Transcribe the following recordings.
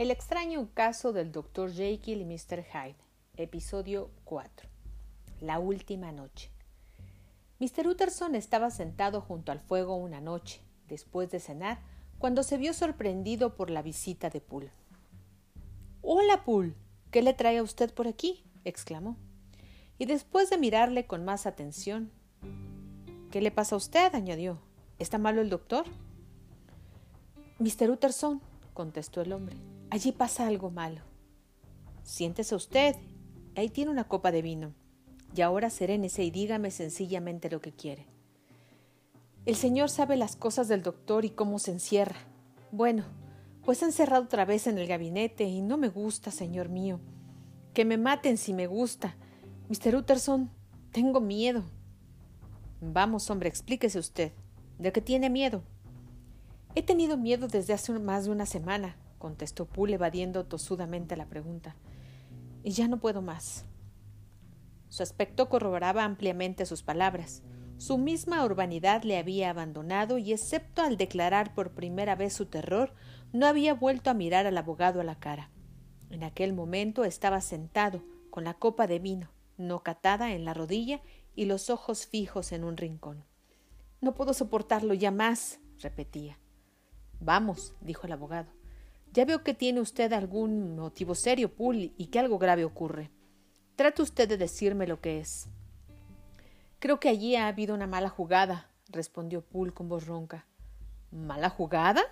El extraño caso del Dr. Jekyll y Mr. Hyde, episodio 4. La última noche. Mr. Utterson estaba sentado junto al fuego una noche, después de cenar, cuando se vio sorprendido por la visita de Poole. Hola, Poole. ¿Qué le trae a usted por aquí? exclamó. Y después de mirarle con más atención, ¿Qué le pasa a usted? añadió. ¿Está malo el doctor? Mr. Utterson, contestó el hombre, allí pasa algo malo. Siéntese usted. Ahí tiene una copa de vino. Y ahora serénese y dígame sencillamente lo que quiere. El señor sabe las cosas del doctor y cómo se encierra. Bueno, pues encerrado otra vez en el gabinete y no me gusta, señor mío. Que me maten si me gusta. Mr. Utterson, tengo miedo. Vamos, hombre, explíquese usted. ¿De qué tiene miedo? He tenido miedo desde hace más de una semana, contestó Poole evadiendo tosudamente la pregunta. Y ya no puedo más. Su aspecto corroboraba ampliamente sus palabras. Su misma urbanidad le había abandonado y, excepto al declarar por primera vez su terror, no había vuelto a mirar al abogado a la cara. En aquel momento estaba sentado, con la copa de vino, no catada, en la rodilla y los ojos fijos en un rincón. No puedo soportarlo ya más, repetía. Vamos, dijo el abogado. Ya veo que tiene usted algún motivo serio, Poole, y que algo grave ocurre. Trate usted de decirme lo que es. Creo que allí ha habido una mala jugada, respondió Poole con voz ronca. ¿Mala jugada?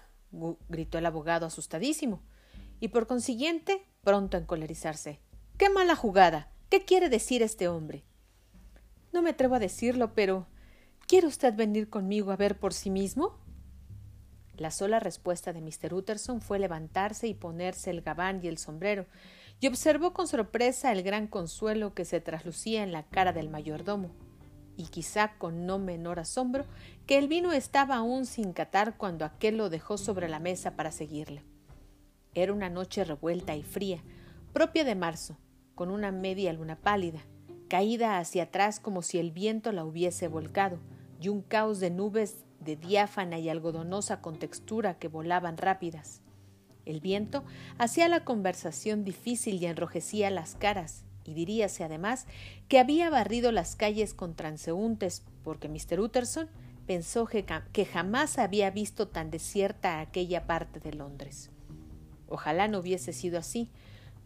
gritó el abogado asustadísimo, y por consiguiente pronto a encolerizarse. ¿Qué mala jugada? ¿Qué quiere decir este hombre? No me atrevo a decirlo, pero ¿quiere usted venir conmigo a ver por sí mismo? La sola respuesta de Mr. Utterson fue levantarse y ponerse el gabán y el sombrero, y observó con sorpresa el gran consuelo que se traslucía en la cara del mayordomo, y quizá con no menor asombro que el vino estaba aún sin catar cuando aquel lo dejó sobre la mesa para seguirle. Era una noche revuelta y fría, propia de marzo, con una media luna pálida, caída hacia atrás como si el viento la hubiese volcado, y un caos de nubes de diáfana y algodonosa contextura que volaban rápidas. El viento hacía la conversación difícil y enrojecía las caras, y diríase además que había barrido las calles con transeúntes, porque Mr. Utterson pensó que jamás había visto tan desierta aquella parte de Londres. Ojalá no hubiese sido así,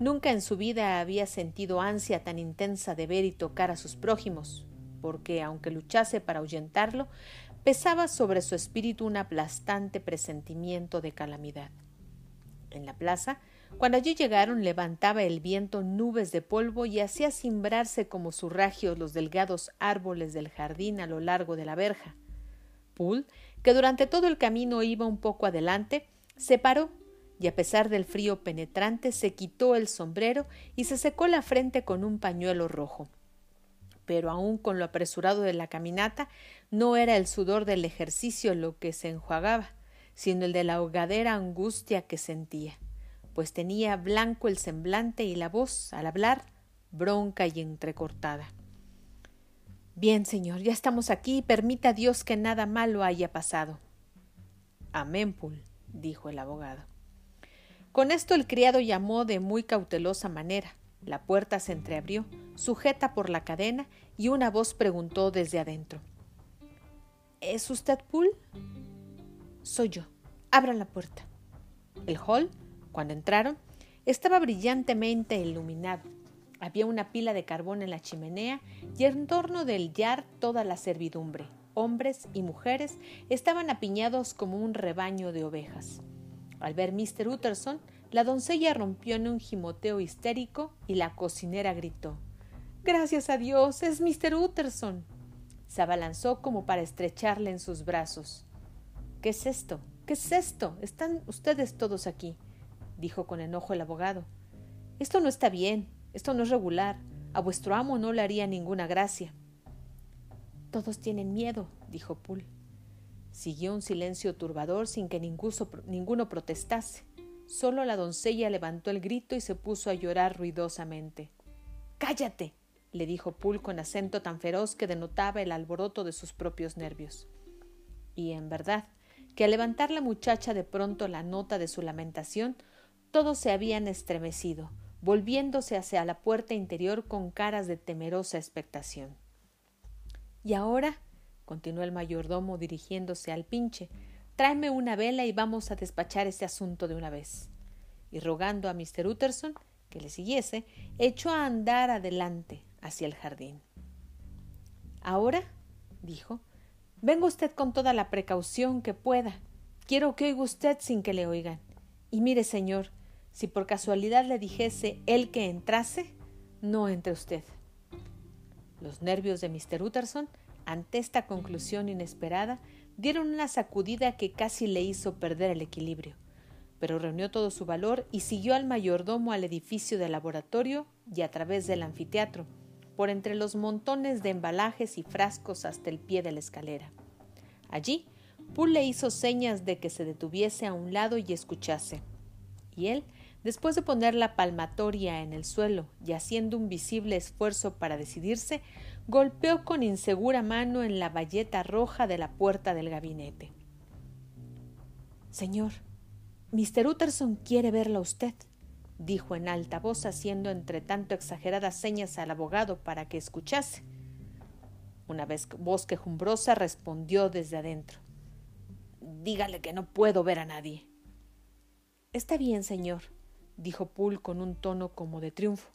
Nunca en su vida había sentido ansia tan intensa de ver y tocar a sus prójimos, porque, aunque luchase para ahuyentarlo, pesaba sobre su espíritu un aplastante presentimiento de calamidad. En la plaza, cuando allí llegaron, levantaba el viento nubes de polvo y hacía cimbrarse como surragios los delgados árboles del jardín a lo largo de la verja. Poole, que durante todo el camino iba un poco adelante, se paró y a pesar del frío penetrante se quitó el sombrero y se secó la frente con un pañuelo rojo. Pero aun con lo apresurado de la caminata, no era el sudor del ejercicio lo que se enjuagaba, sino el de la ahogadera angustia que sentía, pues tenía blanco el semblante y la voz, al hablar, bronca y entrecortada. Bien, señor, ya estamos aquí permita Dios que nada malo haya pasado. Amén, Poole, dijo el abogado. Con esto el criado llamó de muy cautelosa manera. La puerta se entreabrió, sujeta por la cadena, y una voz preguntó desde adentro. ¿Es usted Poole? Soy yo. Abran la puerta. El hall, cuando entraron, estaba brillantemente iluminado. Había una pila de carbón en la chimenea y en torno del yard toda la servidumbre, hombres y mujeres, estaban apiñados como un rebaño de ovejas. Al ver Mr. Utterson, la doncella rompió en un gimoteo histérico y la cocinera gritó Gracias a Dios. es Mr. Utterson. Se abalanzó como para estrecharle en sus brazos. ¿Qué es esto? ¿Qué es esto? Están ustedes todos aquí, dijo con enojo el abogado. Esto no está bien, esto no es regular. A vuestro amo no le haría ninguna gracia. Todos tienen miedo, dijo Poole. Siguió un silencio turbador sin que ninguno protestase. Solo la doncella levantó el grito y se puso a llorar ruidosamente. Cállate, le dijo Poole con acento tan feroz que denotaba el alboroto de sus propios nervios. Y en verdad, que al levantar la muchacha de pronto la nota de su lamentación, todos se habían estremecido, volviéndose hacia la puerta interior con caras de temerosa expectación. Y ahora, continuó el mayordomo dirigiéndose al pinche, tráeme una vela y vamos a despachar este asunto de una vez. Y rogando a Mr. Utterson que le siguiese, echó a andar adelante hacia el jardín. Ahora, dijo, venga usted con toda la precaución que pueda. Quiero que oiga usted sin que le oigan. Y mire, señor, si por casualidad le dijese él que entrase, no entre usted. Los nervios de Mr. Utterson, ante esta conclusión inesperada, dieron una sacudida que casi le hizo perder el equilibrio, pero reunió todo su valor y siguió al mayordomo al edificio del laboratorio y a través del anfiteatro, por entre los montones de embalajes y frascos hasta el pie de la escalera. Allí, Poole le hizo señas de que se detuviese a un lado y escuchase, y él Después de poner la palmatoria en el suelo y haciendo un visible esfuerzo para decidirse, golpeó con insegura mano en la bayeta roja de la puerta del gabinete. Señor, Mr. Utterson quiere verla usted, dijo en alta voz, haciendo entre tanto exageradas señas al abogado para que escuchase. Una voz quejumbrosa respondió desde adentro. Dígale que no puedo ver a nadie. Está bien, señor, dijo Poole con un tono como de triunfo,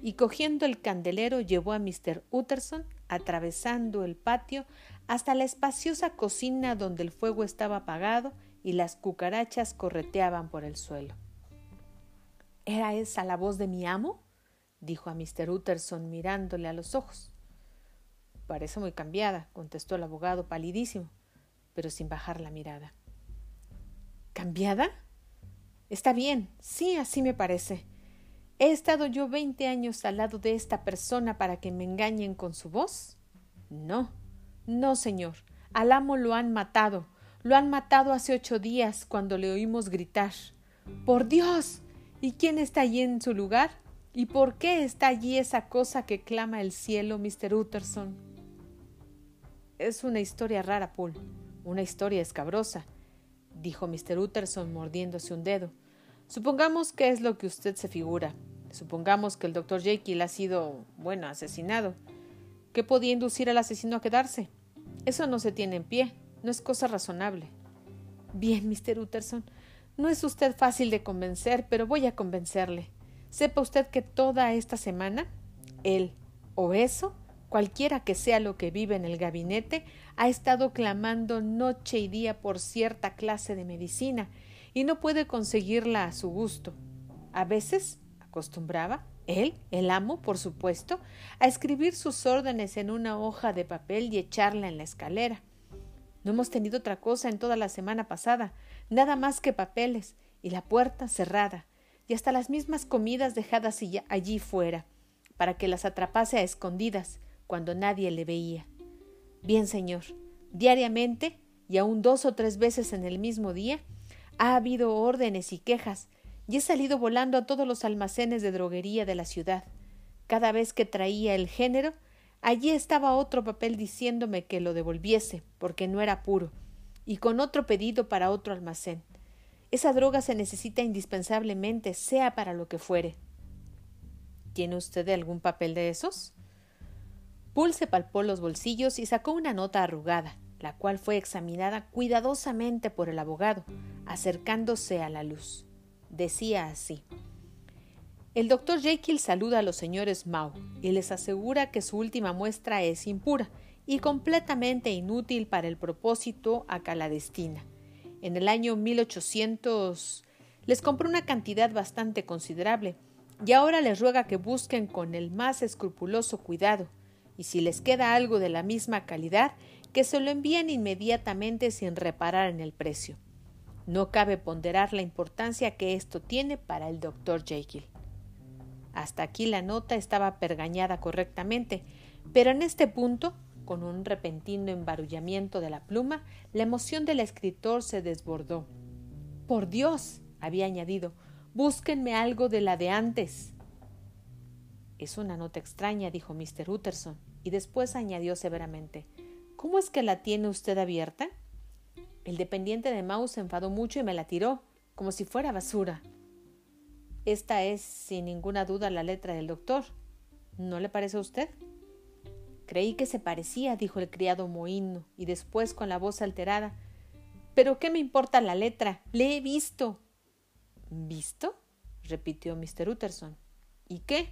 y cogiendo el candelero llevó a Mr. Utterson, atravesando el patio, hasta la espaciosa cocina donde el fuego estaba apagado y las cucarachas correteaban por el suelo. ¿Era esa la voz de mi amo? dijo a Mr. Utterson mirándole a los ojos. Parece muy cambiada, contestó el abogado palidísimo, pero sin bajar la mirada. ¿Cambiada? Está bien, sí, así me parece. ¿He estado yo veinte años al lado de esta persona para que me engañen con su voz? No, no, señor. Al amo lo han matado. Lo han matado hace ocho días cuando le oímos gritar. ¡Por Dios! ¿Y quién está allí en su lugar? ¿Y por qué está allí esa cosa que clama el cielo, Mr. Utterson? Es una historia rara, Paul. Una historia escabrosa dijo Mr. Utterson mordiéndose un dedo. Supongamos que es lo que usted se figura. Supongamos que el doctor Jekyll ha sido, bueno, asesinado. ¿Qué podía inducir al asesino a quedarse? Eso no se tiene en pie, no es cosa razonable. Bien, Mr. Utterson, no es usted fácil de convencer, pero voy a convencerle. Sepa usted que toda esta semana, él o eso cualquiera que sea lo que vive en el gabinete, ha estado clamando noche y día por cierta clase de medicina y no puede conseguirla a su gusto. A veces acostumbraba, él, el amo, por supuesto, a escribir sus órdenes en una hoja de papel y echarla en la escalera. No hemos tenido otra cosa en toda la semana pasada, nada más que papeles, y la puerta cerrada, y hasta las mismas comidas dejadas allí fuera, para que las atrapase a escondidas, cuando nadie le veía. Bien, señor, diariamente, y aún dos o tres veces en el mismo día, ha habido órdenes y quejas, y he salido volando a todos los almacenes de droguería de la ciudad. Cada vez que traía el género, allí estaba otro papel diciéndome que lo devolviese, porque no era puro, y con otro pedido para otro almacén. Esa droga se necesita indispensablemente, sea para lo que fuere. ¿Tiene usted algún papel de esos? Poole se palpó los bolsillos y sacó una nota arrugada, la cual fue examinada cuidadosamente por el abogado, acercándose a la luz. Decía así El doctor Jekyll saluda a los señores Mao y les asegura que su última muestra es impura y completamente inútil para el propósito a caladestina. En el año 1800 les compró una cantidad bastante considerable y ahora les ruega que busquen con el más escrupuloso cuidado y si les queda algo de la misma calidad, que se lo envíen inmediatamente sin reparar en el precio. No cabe ponderar la importancia que esto tiene para el doctor Jekyll. Hasta aquí la nota estaba pergañada correctamente, pero en este punto, con un repentino embarullamiento de la pluma, la emoción del escritor se desbordó. Por Dios, había añadido, búsquenme algo de la de antes. Es una nota extraña, dijo Mr. Utterson y después añadió severamente ¿Cómo es que la tiene usted abierta? El dependiente de Mouse se enfadó mucho y me la tiró, como si fuera basura. Esta es, sin ninguna duda, la letra del doctor. ¿No le parece a usted? Creí que se parecía, dijo el criado mohíno, y después con la voz alterada. Pero ¿qué me importa la letra? Le he visto. ¿Visto? repitió Mr. Utterson. ¿Y qué?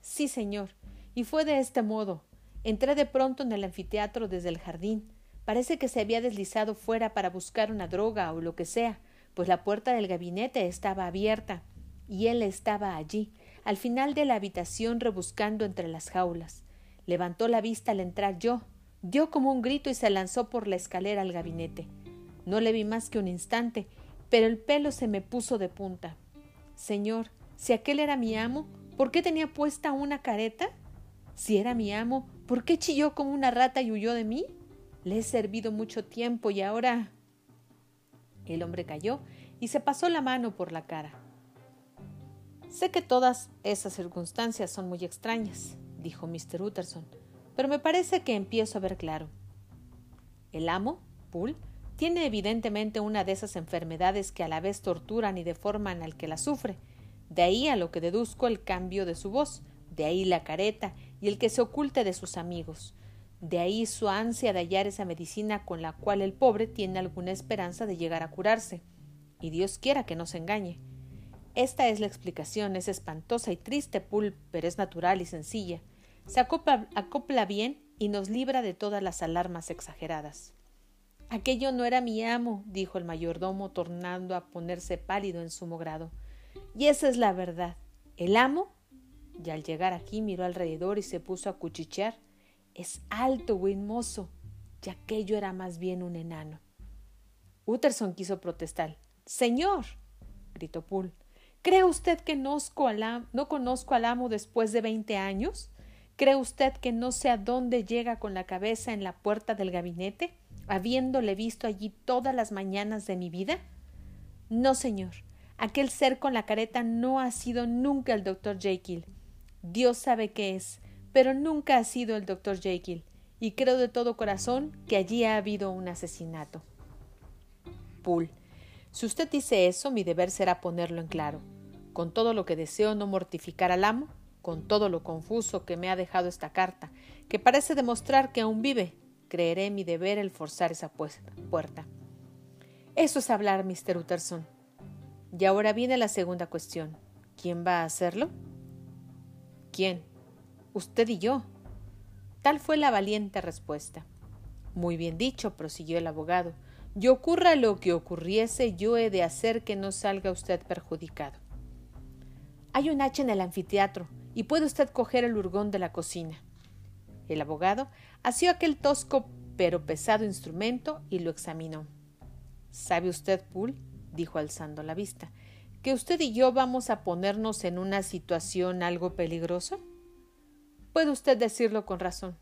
Sí, señor. Y fue de este modo. Entré de pronto en el anfiteatro desde el jardín. Parece que se había deslizado fuera para buscar una droga o lo que sea, pues la puerta del gabinete estaba abierta y él estaba allí, al final de la habitación rebuscando entre las jaulas. Levantó la vista al entrar yo, dio como un grito y se lanzó por la escalera al gabinete. No le vi más que un instante, pero el pelo se me puso de punta. Señor, si aquel era mi amo, ¿por qué tenía puesta una careta? Si era mi amo, ¿por qué chilló como una rata y huyó de mí? Le he servido mucho tiempo y ahora. El hombre cayó y se pasó la mano por la cara. Sé que todas esas circunstancias son muy extrañas, dijo Mr. Utterson, pero me parece que empiezo a ver claro. El amo, Poole, tiene evidentemente una de esas enfermedades que a la vez torturan y deforman al que la sufre. De ahí a lo que deduzco el cambio de su voz, de ahí la careta y el que se oculte de sus amigos. De ahí su ansia de hallar esa medicina con la cual el pobre tiene alguna esperanza de llegar a curarse. Y Dios quiera que no se engañe. Esta es la explicación, es espantosa y triste, Pool, pero es natural y sencilla. Se acopla, acopla bien y nos libra de todas las alarmas exageradas. Aquello no era mi amo, dijo el mayordomo, tornando a ponerse pálido en sumo grado. Y esa es la verdad. El amo, y al llegar aquí miró alrededor y se puso a cuchichear, es alto, buen mozo, y aquello era más bien un enano. Utterson quiso protestar. Señor, gritó Poole, ¿Cree usted que no conozco al amo después de veinte años? ¿Cree usted que no sé a dónde llega con la cabeza en la puerta del gabinete, habiéndole visto allí todas las mañanas de mi vida? No, señor. Aquel ser con la careta no ha sido nunca el doctor Jekyll. Dios sabe qué es, pero nunca ha sido el doctor Jekyll, y creo de todo corazón que allí ha habido un asesinato. Poole. Si usted dice eso, mi deber será ponerlo en claro. Con todo lo que deseo no mortificar al amo, con todo lo confuso que me ha dejado esta carta, que parece demostrar que aún vive, creeré mi deber el forzar esa puerta. Eso es hablar, Mr. Utterson. Y ahora viene la segunda cuestión. ¿Quién va a hacerlo? ¿Quién? Usted y yo. Tal fue la valiente respuesta. Muy bien dicho, prosiguió el abogado y ocurra lo que ocurriese, yo he de hacer que no salga usted perjudicado. Hay un hacha en el anfiteatro y puede usted coger el urgón de la cocina. El abogado asió aquel tosco pero pesado instrumento y lo examinó. ¿Sabe usted, Poole? dijo alzando la vista, que usted y yo vamos a ponernos en una situación algo peligrosa? Puede usted decirlo con razón.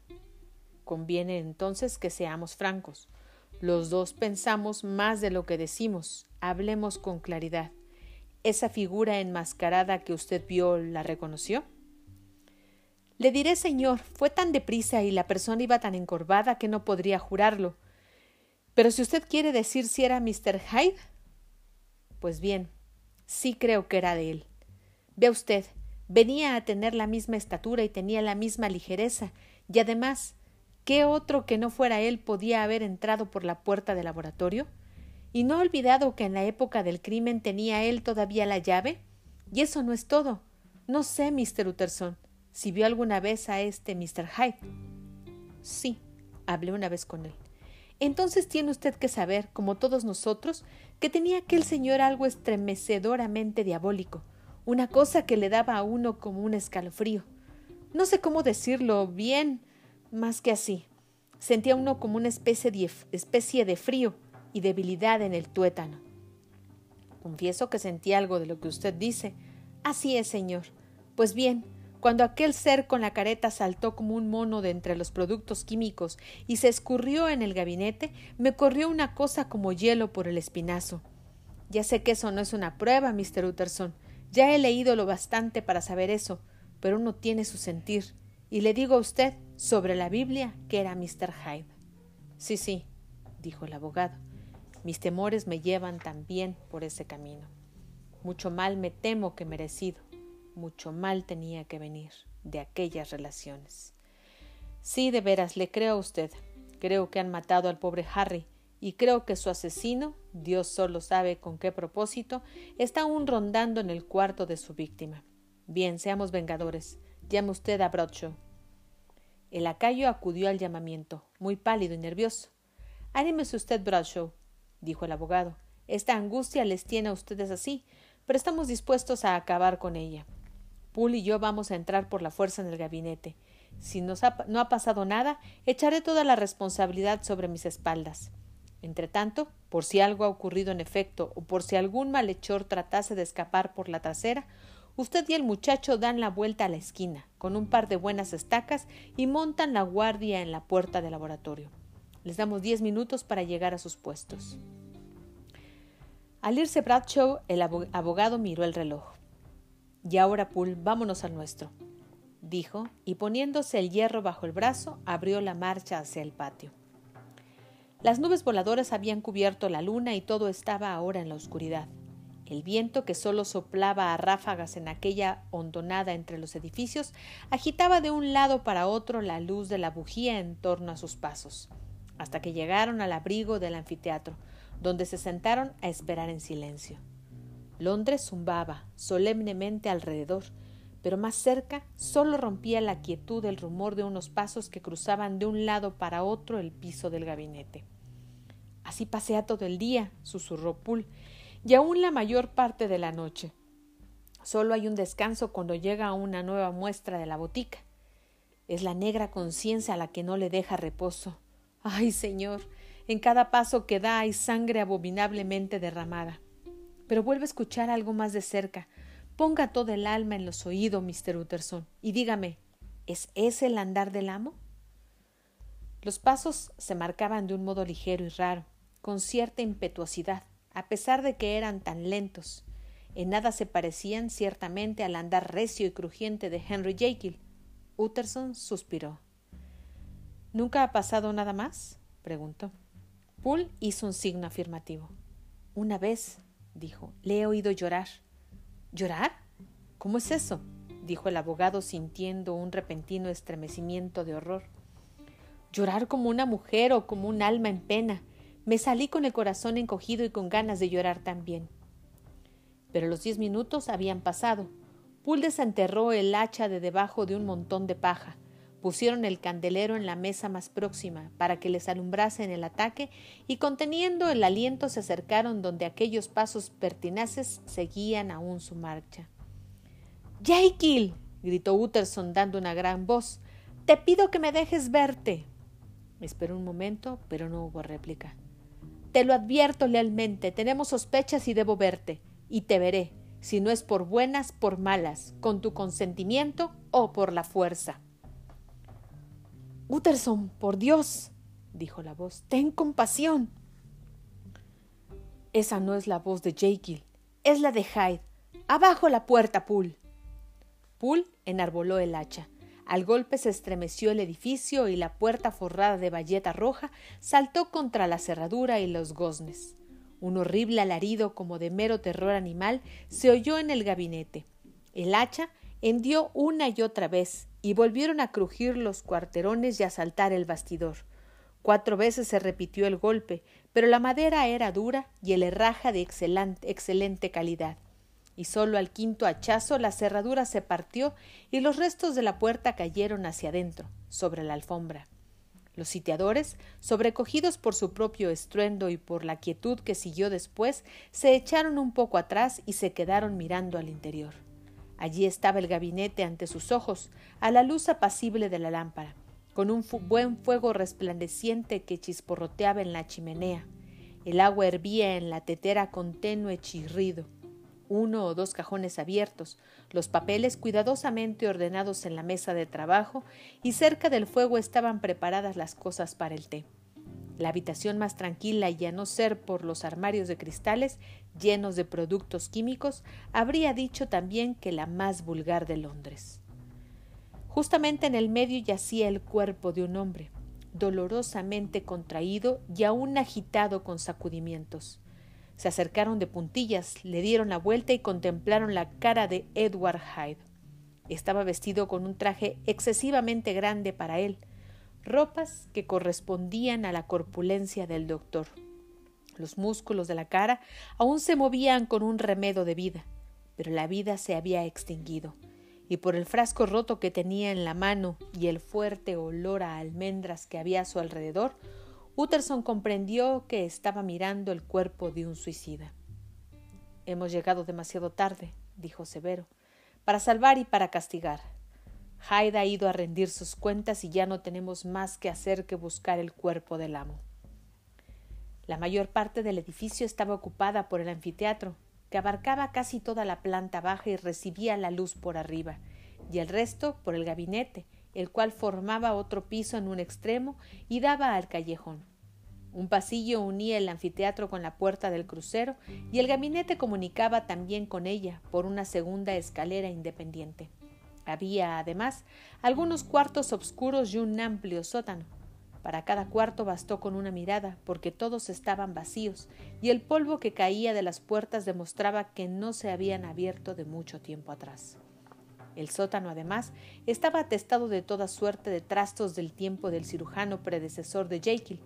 Conviene entonces que seamos francos. Los dos pensamos más de lo que decimos. Hablemos con claridad. ¿Esa figura enmascarada que usted vio la reconoció? Le diré, señor, fue tan deprisa y la persona iba tan encorvada que no podría jurarlo. Pero si usted quiere decir si era Mr. Hyde. Pues bien, sí creo que era de él. Ve usted, venía a tener la misma estatura y tenía la misma ligereza, y además ¿Qué otro que no fuera él podía haber entrado por la puerta del laboratorio? ¿Y no olvidado que en la época del crimen tenía él todavía la llave? Y eso no es todo. No sé, Mr. Utterson, si vio alguna vez a este Mr. Hyde. Sí, hablé una vez con él. Entonces tiene usted que saber, como todos nosotros, que tenía aquel señor algo estremecedoramente diabólico, una cosa que le daba a uno como un escalofrío. No sé cómo decirlo bien, más que así, sentía uno como una especie de, especie de frío y debilidad en el tuétano. Confieso que sentí algo de lo que usted dice. Así es, señor. Pues bien, cuando aquel ser con la careta saltó como un mono de entre los productos químicos y se escurrió en el gabinete, me corrió una cosa como hielo por el espinazo. Ya sé que eso no es una prueba, Mr. Utterson. Ya he leído lo bastante para saber eso, pero uno tiene su sentir. Y le digo a usted sobre la Biblia que era Mr. Hyde. Sí, sí, dijo el abogado. Mis temores me llevan también por ese camino. Mucho mal me temo que merecido, mucho mal tenía que venir de aquellas relaciones. Sí, de veras, le creo a usted. Creo que han matado al pobre Harry, y creo que su asesino, Dios solo sabe con qué propósito, está aún rondando en el cuarto de su víctima. Bien, seamos vengadores. Llame usted a Bradshaw. El lacayo acudió al llamamiento, muy pálido y nervioso. Anímese usted, Bradshaw, dijo el abogado. Esta angustia les tiene a ustedes así, pero estamos dispuestos a acabar con ella. Poole y yo vamos a entrar por la fuerza en el gabinete. Si no ha pasado nada, echaré toda la responsabilidad sobre mis espaldas. Entretanto, por si algo ha ocurrido en efecto o por si algún malhechor tratase de escapar por la trasera, usted y el muchacho dan la vuelta a la esquina con un par de buenas estacas y montan la guardia en la puerta del laboratorio. Les damos diez minutos para llegar a sus puestos. Al irse Bradshaw, el abogado miró el reloj. Y ahora, Poole, vámonos al nuestro, dijo, y poniéndose el hierro bajo el brazo, abrió la marcha hacia el patio. Las nubes voladoras habían cubierto la luna y todo estaba ahora en la oscuridad. El viento, que solo soplaba a ráfagas en aquella hondonada entre los edificios, agitaba de un lado para otro la luz de la bujía en torno a sus pasos, hasta que llegaron al abrigo del anfiteatro, donde se sentaron a esperar en silencio. Londres zumbaba solemnemente alrededor, pero más cerca solo rompía la quietud el rumor de unos pasos que cruzaban de un lado para otro el piso del gabinete. Así pasea todo el día, susurró Poole, y aún la mayor parte de la noche. Solo hay un descanso cuando llega una nueva muestra de la botica. Es la negra conciencia la que no le deja reposo. Ay, señor, en cada paso que da hay sangre abominablemente derramada. Pero vuelve a escuchar algo más de cerca. Ponga todo el alma en los oídos, Mr. Utterson, y dígame, ¿es ese el andar del amo? Los pasos se marcaban de un modo ligero y raro, con cierta impetuosidad, a pesar de que eran tan lentos. En nada se parecían ciertamente al andar recio y crujiente de Henry Jekyll. Utterson suspiró. ¿Nunca ha pasado nada más? preguntó. Poole hizo un signo afirmativo. Una vez, dijo, le he oído llorar. ¿Llorar? ¿Cómo es eso? dijo el abogado sintiendo un repentino estremecimiento de horror. Llorar como una mujer o como un alma en pena. Me salí con el corazón encogido y con ganas de llorar también. Pero los diez minutos habían pasado. Poole desenterró el hacha de debajo de un montón de paja, Pusieron el candelero en la mesa más próxima para que les alumbrase en el ataque y conteniendo el aliento se acercaron donde aquellos pasos pertinaces seguían aún su marcha. Jekyll. gritó Utterson dando una gran voz. Te pido que me dejes verte. Esperó un momento, pero no hubo réplica. Te lo advierto lealmente, tenemos sospechas y debo verte, y te veré, si no es por buenas, por malas, con tu consentimiento o por la fuerza. Utterson, por Dios, dijo la voz, ten compasión. Esa no es la voz de Jekyll, es la de Hyde. Abajo la puerta, Poole. Poole enarboló el hacha. Al golpe se estremeció el edificio y la puerta forrada de bayeta roja saltó contra la cerradura y los goznes. Un horrible alarido como de mero terror animal se oyó en el gabinete. El hacha hendió una y otra vez, y volvieron a crujir los cuarterones y a saltar el bastidor. Cuatro veces se repitió el golpe, pero la madera era dura y el herraja de excelente, excelente calidad. Y solo al quinto hachazo la cerradura se partió y los restos de la puerta cayeron hacia adentro, sobre la alfombra. Los sitiadores, sobrecogidos por su propio estruendo y por la quietud que siguió después, se echaron un poco atrás y se quedaron mirando al interior. Allí estaba el gabinete ante sus ojos, a la luz apacible de la lámpara, con un buen fuego resplandeciente que chisporroteaba en la chimenea. El agua hervía en la tetera con tenue chirrido. Uno o dos cajones abiertos, los papeles cuidadosamente ordenados en la mesa de trabajo, y cerca del fuego estaban preparadas las cosas para el té. La habitación más tranquila y a no ser por los armarios de cristales llenos de productos químicos, habría dicho también que la más vulgar de Londres. Justamente en el medio yacía el cuerpo de un hombre, dolorosamente contraído y aún agitado con sacudimientos. Se acercaron de puntillas, le dieron la vuelta y contemplaron la cara de Edward Hyde. Estaba vestido con un traje excesivamente grande para él, ropas que correspondían a la corpulencia del doctor. Los músculos de la cara aún se movían con un remedo de vida, pero la vida se había extinguido, y por el frasco roto que tenía en la mano y el fuerte olor a almendras que había a su alrededor, Utterson comprendió que estaba mirando el cuerpo de un suicida. Hemos llegado demasiado tarde, dijo Severo para salvar y para castigar. Hyde ha ido a rendir sus cuentas y ya no tenemos más que hacer que buscar el cuerpo del amo. La mayor parte del edificio estaba ocupada por el anfiteatro, que abarcaba casi toda la planta baja y recibía la luz por arriba, y el resto por el gabinete, el cual formaba otro piso en un extremo y daba al callejón. Un pasillo unía el anfiteatro con la puerta del crucero y el gabinete comunicaba también con ella por una segunda escalera independiente. Había, además, algunos cuartos oscuros y un amplio sótano. Para cada cuarto bastó con una mirada, porque todos estaban vacíos, y el polvo que caía de las puertas demostraba que no se habían abierto de mucho tiempo atrás. El sótano, además, estaba atestado de toda suerte de trastos del tiempo del cirujano predecesor de Jekyll,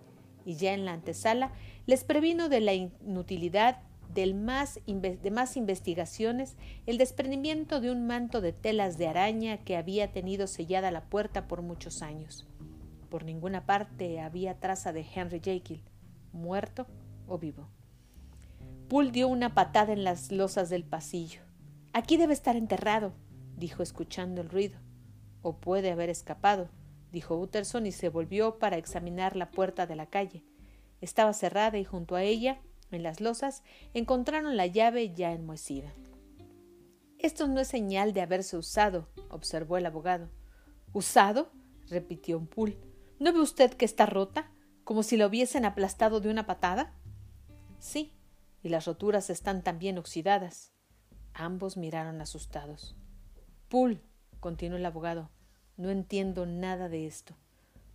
y ya en la antesala les previno de la inutilidad de más investigaciones el desprendimiento de un manto de telas de araña que había tenido sellada la puerta por muchos años. Por ninguna parte había traza de Henry Jekyll, muerto o vivo. Poole dio una patada en las losas del pasillo. Aquí debe estar enterrado, dijo escuchando el ruido. O puede haber escapado, dijo Utterson y se volvió para examinar la puerta de la calle. Estaba cerrada y junto a ella, en las losas, encontraron la llave ya enmohecida. Esto no es señal de haberse usado, observó el abogado. ¿Usado? repitió un pool. ¿No ve usted que está rota? como si la hubiesen aplastado de una patada. Sí, y las roturas están también oxidadas. Ambos miraron asustados. Pool, continuó el abogado, no entiendo nada de esto.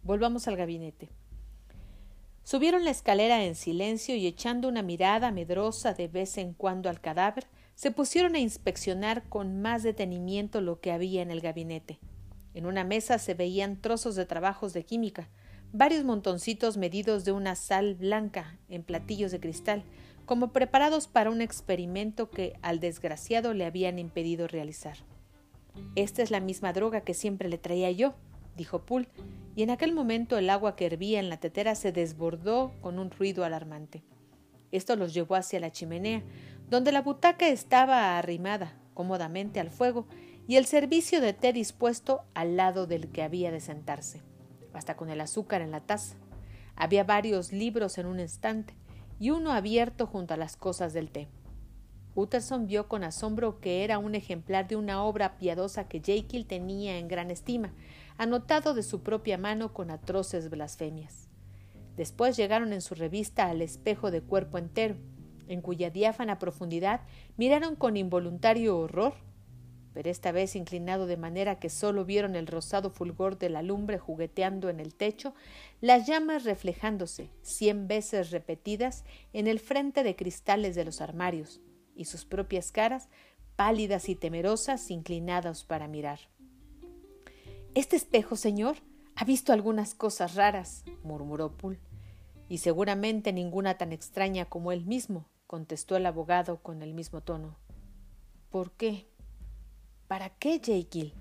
Volvamos al gabinete. Subieron la escalera en silencio y echando una mirada medrosa de vez en cuando al cadáver, se pusieron a inspeccionar con más detenimiento lo que había en el gabinete. En una mesa se veían trozos de trabajos de química, varios montoncitos medidos de una sal blanca en platillos de cristal, como preparados para un experimento que al desgraciado le habían impedido realizar. Esta es la misma droga que siempre le traía yo, dijo Poole, y en aquel momento el agua que hervía en la tetera se desbordó con un ruido alarmante. Esto los llevó hacia la chimenea, donde la butaca estaba arrimada cómodamente al fuego y el servicio de té dispuesto al lado del que había de sentarse, hasta con el azúcar en la taza. Había varios libros en un estante y uno abierto junto a las cosas del té. Utterson vio con asombro que era un ejemplar de una obra piadosa que Jekyll tenía en gran estima, anotado de su propia mano con atroces blasfemias. Después llegaron en su revista al espejo de cuerpo entero, en cuya diáfana profundidad miraron con involuntario horror, pero esta vez inclinado de manera que sólo vieron el rosado fulgor de la lumbre jugueteando en el techo, las llamas reflejándose, cien veces repetidas, en el frente de cristales de los armarios, y sus propias caras, pálidas y temerosas, inclinadas para mirar. Este espejo, señor, ha visto algunas cosas raras, murmuró Poole. Y seguramente ninguna tan extraña como él mismo, contestó el abogado con el mismo tono. ¿Por qué? ¿Para qué, Jekyll?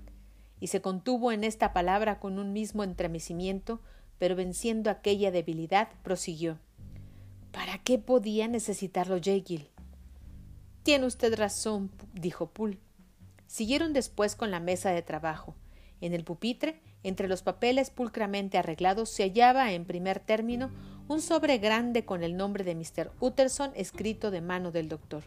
Y se contuvo en esta palabra con un mismo entremecimiento, pero venciendo aquella debilidad, prosiguió. ¿Para qué podía necesitarlo Jekyll? Tiene usted razón, dijo Poole. Siguieron después con la mesa de trabajo. En el pupitre, entre los papeles pulcramente arreglados, se hallaba, en primer término, un sobre grande con el nombre de Mr. Utterson escrito de mano del doctor.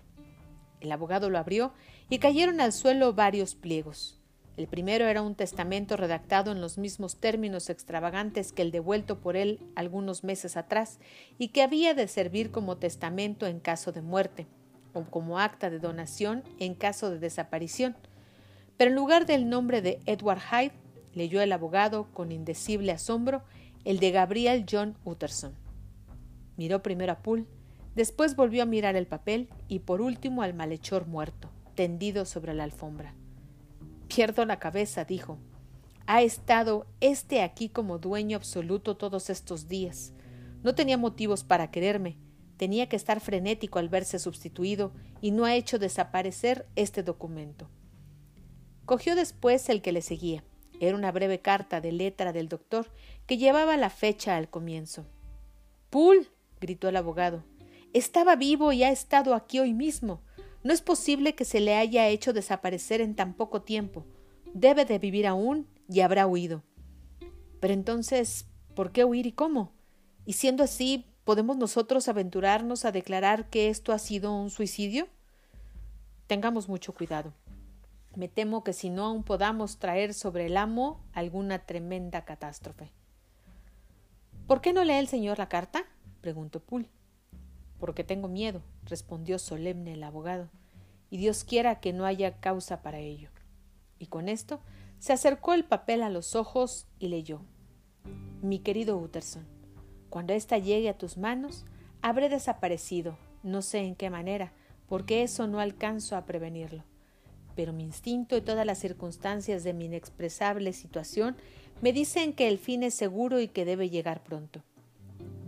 El abogado lo abrió y cayeron al suelo varios pliegos. El primero era un testamento redactado en los mismos términos extravagantes que el devuelto por él algunos meses atrás y que había de servir como testamento en caso de muerte o como acta de donación en caso de desaparición. Pero en lugar del nombre de Edward Hyde, leyó el abogado con indecible asombro el de Gabriel John Utterson. Miró primero a Poole, Después volvió a mirar el papel y por último al malhechor muerto, tendido sobre la alfombra. Pierdo la cabeza, dijo. Ha estado este aquí como dueño absoluto todos estos días. No tenía motivos para quererme. Tenía que estar frenético al verse sustituido y no ha hecho desaparecer este documento. Cogió después el que le seguía. Era una breve carta de letra del doctor que llevaba la fecha al comienzo. Poole, gritó el abogado, estaba vivo y ha estado aquí hoy mismo. No es posible que se le haya hecho desaparecer en tan poco tiempo. Debe de vivir aún y habrá huido. Pero entonces, ¿por qué huir y cómo? Y siendo así, ¿podemos nosotros aventurarnos a declarar que esto ha sido un suicidio? Tengamos mucho cuidado. Me temo que si no aún podamos traer sobre el amo alguna tremenda catástrofe. ¿Por qué no lee el señor la carta? preguntó Poole. Porque tengo miedo, respondió solemne el abogado, y Dios quiera que no haya causa para ello. Y con esto se acercó el papel a los ojos y leyó. Mi querido Utterson, cuando ésta llegue a tus manos, habré desaparecido, no sé en qué manera, porque eso no alcanzo a prevenirlo pero mi instinto y todas las circunstancias de mi inexpresable situación me dicen que el fin es seguro y que debe llegar pronto.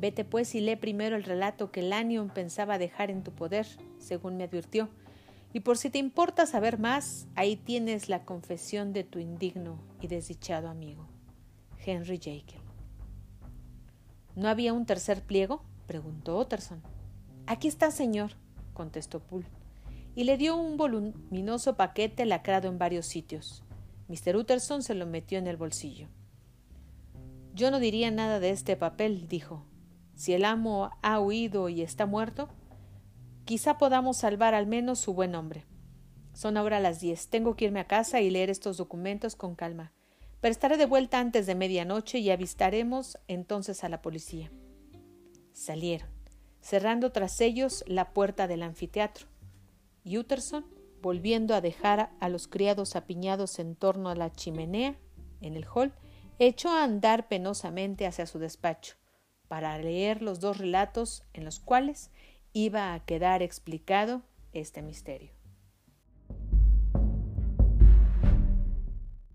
Vete pues y lee primero el relato que Lanyon pensaba dejar en tu poder, según me advirtió, y por si te importa saber más, ahí tienes la confesión de tu indigno y desdichado amigo, Henry Jekyll. ¿No había un tercer pliego? preguntó Utterson. Aquí está, señor, contestó Poole y le dio un voluminoso paquete lacrado en varios sitios. Mr. Utterson se lo metió en el bolsillo. Yo no diría nada de este papel, dijo. Si el amo ha huido y está muerto, quizá podamos salvar al menos su buen nombre. Son ahora las diez. Tengo que irme a casa y leer estos documentos con calma. Pero estaré de vuelta antes de medianoche y avistaremos entonces a la policía. Salieron, cerrando tras ellos la puerta del anfiteatro. Utterson, volviendo a dejar a los criados apiñados en torno a la chimenea, en el hall, echó a andar penosamente hacia su despacho, para leer los dos relatos en los cuales iba a quedar explicado este misterio.